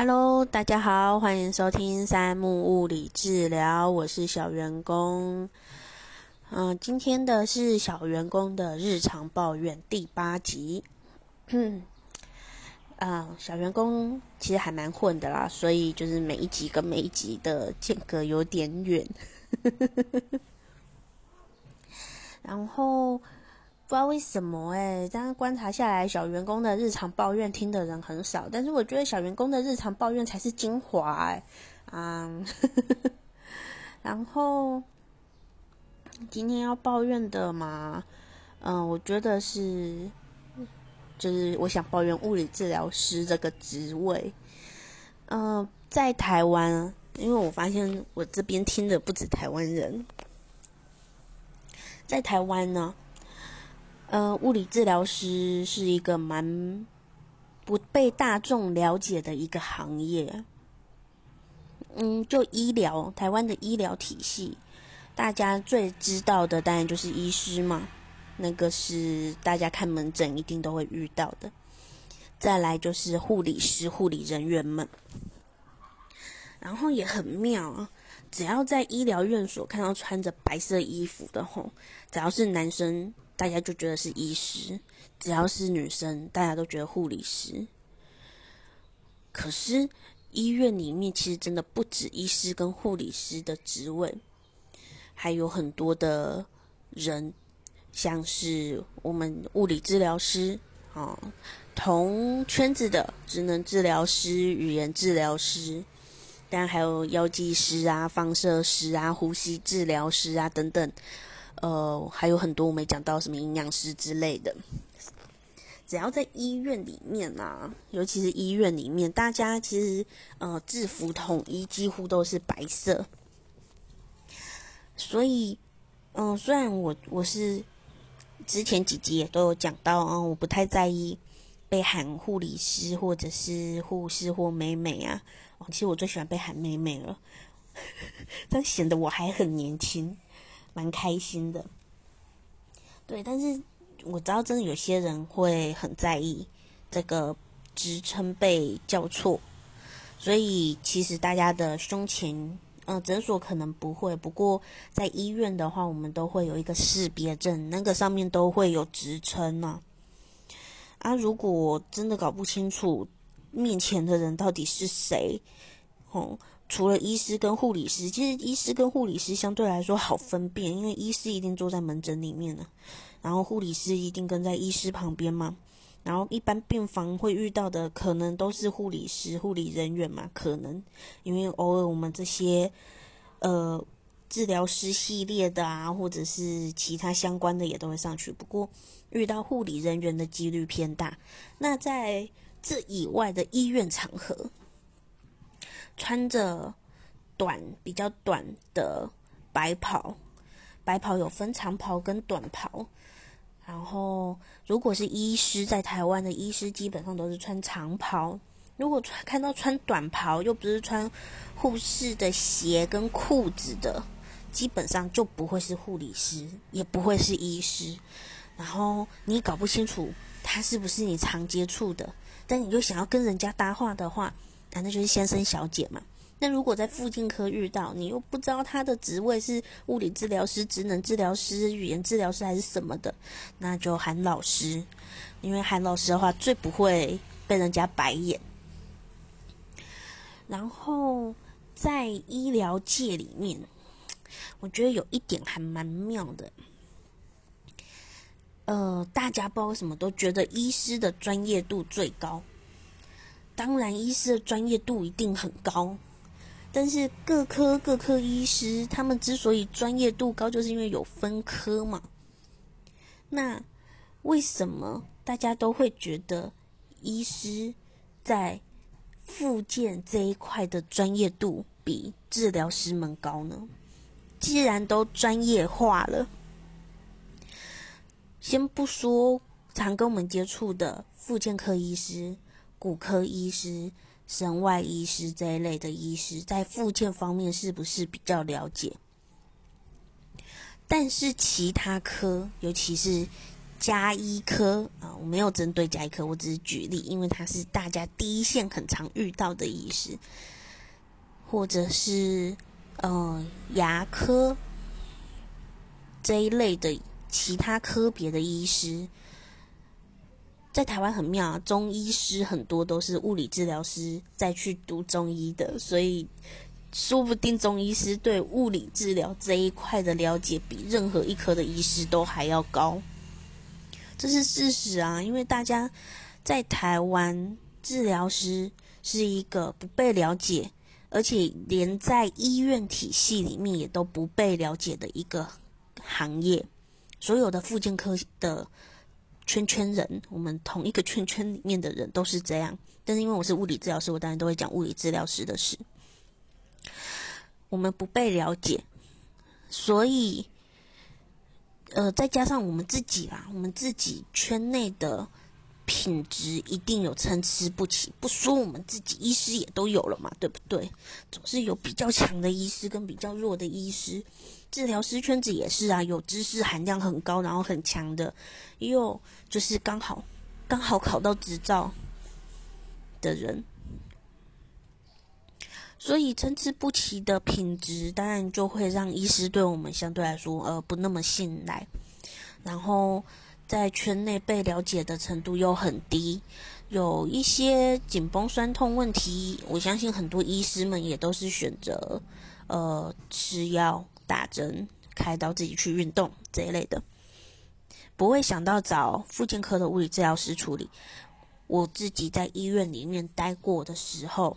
Hello，大家好，欢迎收听三木物理治疗，我是小员工。嗯，今天的是小员工的日常抱怨第八集。嗯，小员工其实还蛮混的啦，所以就是每一集跟每一集的间隔有点远。然后。不知道为什么哎，这样观察下来，小员工的日常抱怨听的人很少，但是我觉得小员工的日常抱怨才是精华哎，啊，然后今天要抱怨的嘛，嗯，我觉得是，就是我想抱怨物理治疗师这个职位，嗯，在台湾，因为我发现我这边听的不止台湾人，在台湾呢。呃，物理治疗师是一个蛮不被大众了解的一个行业。嗯，就医疗，台湾的医疗体系，大家最知道的当然就是医师嘛，那个是大家看门诊一定都会遇到的。再来就是护理师、护理人员们，然后也很妙啊，只要在医疗院所看到穿着白色衣服的吼，只要是男生。大家就觉得是医师，只要是女生，大家都觉得护理师。可是医院里面其实真的不止医师跟护理师的职位，还有很多的人，像是我们物理治疗师啊，同圈子的职能治疗师、语言治疗师，当然还有药剂师啊、放射师啊、呼吸治疗师啊等等。呃，还有很多我没讲到，什么营养师之类的。只要在医院里面啊，尤其是医院里面，大家其实呃制服统一，几乎都是白色。所以，嗯，虽然我我是之前几集也都有讲到啊，我不太在意被喊护理师或者是护士或美美啊。哦，其实我最喜欢被喊美美了，这样显得我还很年轻。蛮开心的，对，但是我知道，真的有些人会很在意这个职称被叫错，所以其实大家的胸前，嗯，诊所可能不会，不过在医院的话，我们都会有一个识别证，那个上面都会有职称呢。啊，如果真的搞不清楚面前的人到底是谁，哦。除了医师跟护理师，其实医师跟护理师相对来说好分辨，因为医师一定坐在门诊里面呢，然后护理师一定跟在医师旁边嘛，然后一般病房会遇到的可能都是护理师、护理人员嘛，可能因为偶尔我们这些呃治疗师系列的啊，或者是其他相关的也都会上去，不过遇到护理人员的几率偏大。那在这以外的医院场合。穿着短比较短的白袍，白袍有分长袍跟短袍。然后，如果是医师，在台湾的医师基本上都是穿长袍。如果穿看到穿短袍又不是穿护士的鞋跟裤子的，基本上就不会是护理师，也不会是医师。然后你搞不清楚他是不是你常接触的，但你又想要跟人家搭话的话。那就是先生小姐嘛。那如果在附近科遇到，你又不知道他的职位是物理治疗师、职能治疗师、语言治疗师还是什么的，那就喊老师。因为喊老师的话，最不会被人家白眼。然后在医疗界里面，我觉得有一点还蛮妙的。呃，大家不知道为什么都觉得医师的专业度最高。当然，医师的专业度一定很高，但是各科各科医师他们之所以专业度高，就是因为有分科嘛。那为什么大家都会觉得医师在复健这一块的专业度比治疗师们高呢？既然都专业化了，先不说常跟我们接触的复健科医师。骨科医师、神外医师这一类的医师，在复健方面是不是比较了解？但是其他科，尤其是加医科啊，我没有针对加医科，我只是举例，因为他是大家第一线很常遇到的医师，或者是呃牙科这一类的其他科别的医师，在台湾很妙啊，中医师很多都是物理治疗师再去读中医的，所以说不定中医师对物理治疗这一块的了解比任何一科的医师都还要高。这是事实啊，因为大家在台湾，治疗师是一个不被了解，而且连在医院体系里面也都不被了解的一个行业。所有的附件科的圈圈人，我们同一个圈圈里面的人都是这样。但是因为我是物理治疗师，我当然都会讲物理治疗师的事。我们不被了解，所以。呃，再加上我们自己啦，我们自己圈内的品质一定有参差不齐。不说我们自己，医师也都有了嘛，对不对？总是有比较强的医师跟比较弱的医师，治疗师圈子也是啊，有知识含量很高然后很强的，也有就是刚好刚好考到执照的人。所以参差不齐的品质，当然就会让医师对我们相对来说，呃，不那么信赖。然后在圈内被了解的程度又很低，有一些紧绷酸痛问题，我相信很多医师们也都是选择，呃，吃药、打针、开刀、自己去运动这一类的，不会想到找复健科的物理治疗师处理。我自己在医院里面待过的时候。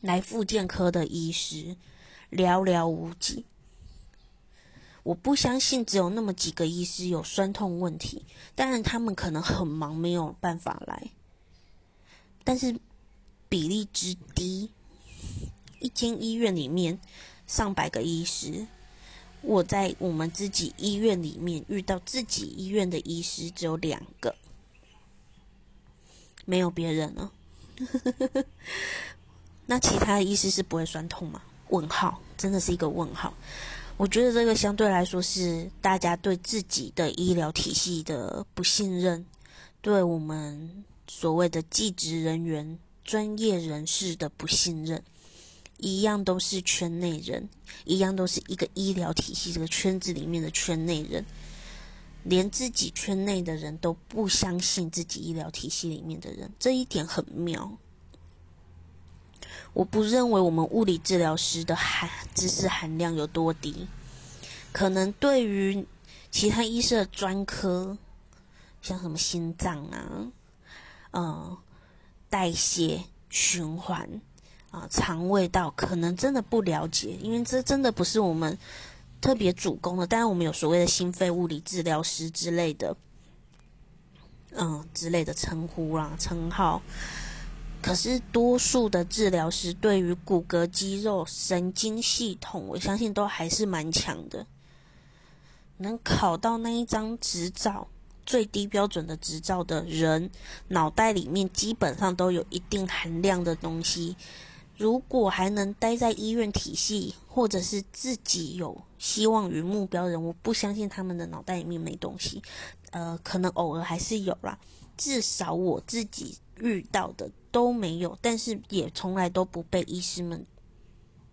来复健科的医师寥寥无几，我不相信只有那么几个医师有酸痛问题。当然，他们可能很忙，没有办法来，但是比例之低。一间医院里面上百个医师，我在我们自己医院里面遇到自己医院的医师只有两个，没有别人了。那其他的医师是不会酸痛吗？问号，真的是一个问号。我觉得这个相对来说是大家对自己的医疗体系的不信任，对我们所谓的技职人员、专业人士的不信任。一样都是圈内人，一样都是一个医疗体系这个圈子里面的圈内人，连自己圈内的人都不相信自己医疗体系里面的人，这一点很妙。我不认为我们物理治疗师的含知识含量有多低，可能对于其他医生的专科，像什么心脏啊、嗯、代谢、循环啊、肠胃道，可能真的不了解，因为这真的不是我们特别主攻的。当然，我们有所谓的心肺物理治疗师之类的，嗯之类的称呼啦、称号。可是，多数的治疗师对于骨骼、肌肉、神经系统，我相信都还是蛮强的。能考到那一张执照，最低标准的执照的人，脑袋里面基本上都有一定含量的东西。如果还能待在医院体系，或者是自己有希望与目标人，我不相信他们的脑袋里面没东西。呃，可能偶尔还是有啦，至少我自己遇到的。都没有，但是也从来都不被医师们，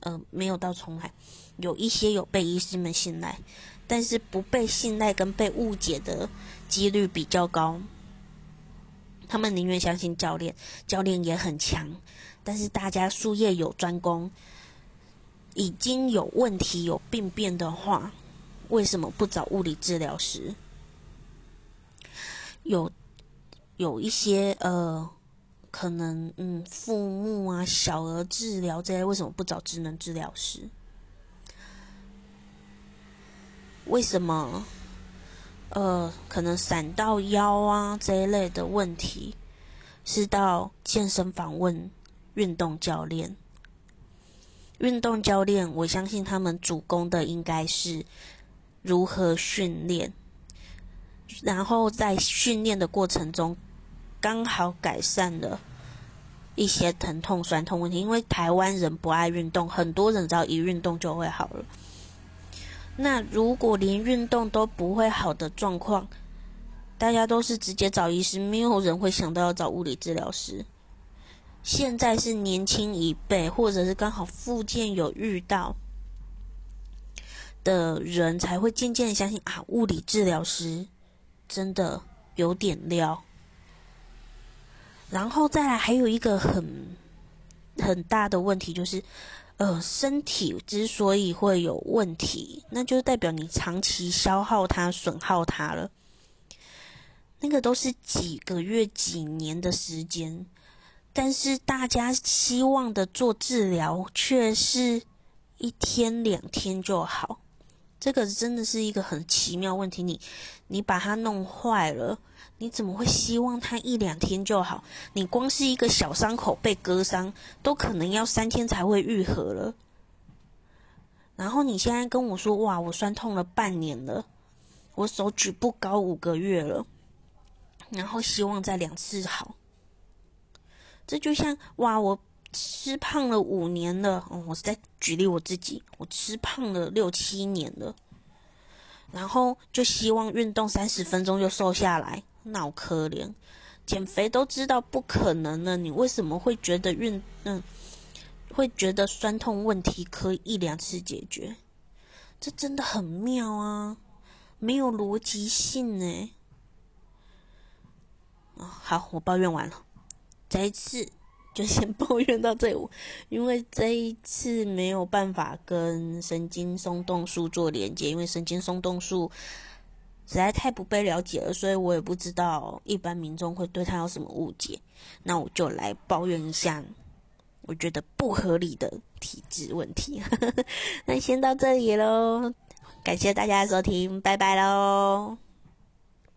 呃，没有到从来，有一些有被医师们信赖，但是不被信赖跟被误解的几率比较高。他们宁愿相信教练，教练也很强，但是大家术业有专攻，已经有问题有病变的话，为什么不找物理治疗师？有有一些呃。可能嗯，父母啊，小儿治疗这些，为什么不找智能治疗师？为什么？呃，可能闪到腰啊这一类的问题，是到健身房问运动教练。运动教练，我相信他们主攻的应该是如何训练，然后在训练的过程中，刚好改善了。一些疼痛、酸痛问题，因为台湾人不爱运动，很多人只要一运动就会好了。那如果连运动都不会好的状况，大家都是直接找医师，没有人会想到要找物理治疗师。现在是年轻一辈，或者是刚好附件有遇到的人，才会渐渐相信啊，物理治疗师真的有点料。然后再来，还有一个很很大的问题就是，呃，身体之所以会有问题，那就代表你长期消耗它、损耗它了。那个都是几个月、几年的时间，但是大家希望的做治疗，却是一天两天就好。这个真的是一个很奇妙问题。你，你把它弄坏了，你怎么会希望它一两天就好？你光是一个小伤口被割伤，都可能要三天才会愈合了。然后你现在跟我说，哇，我酸痛了半年了，我手举不高五个月了。然后希望再两次好，这就像哇，我吃胖了五年了，哦，我是在举例我自己，我吃胖了六七年了，然后就希望运动三十分钟就瘦下来，那可怜，减肥都知道不可能了，你为什么会觉得运嗯，会觉得酸痛问题可以一两次解决？这真的很妙啊，没有逻辑性呢。好，我抱怨完了，这一次就先 抱怨到这，因为这一次没有办法跟神经松动术做连接，因为神经松动术实在太不被了解了，所以我也不知道一般民众会对他有什么误解。那我就来抱怨一下，我觉得不合理的体质问题。那先到这里喽，感谢大家的收听，拜拜喽。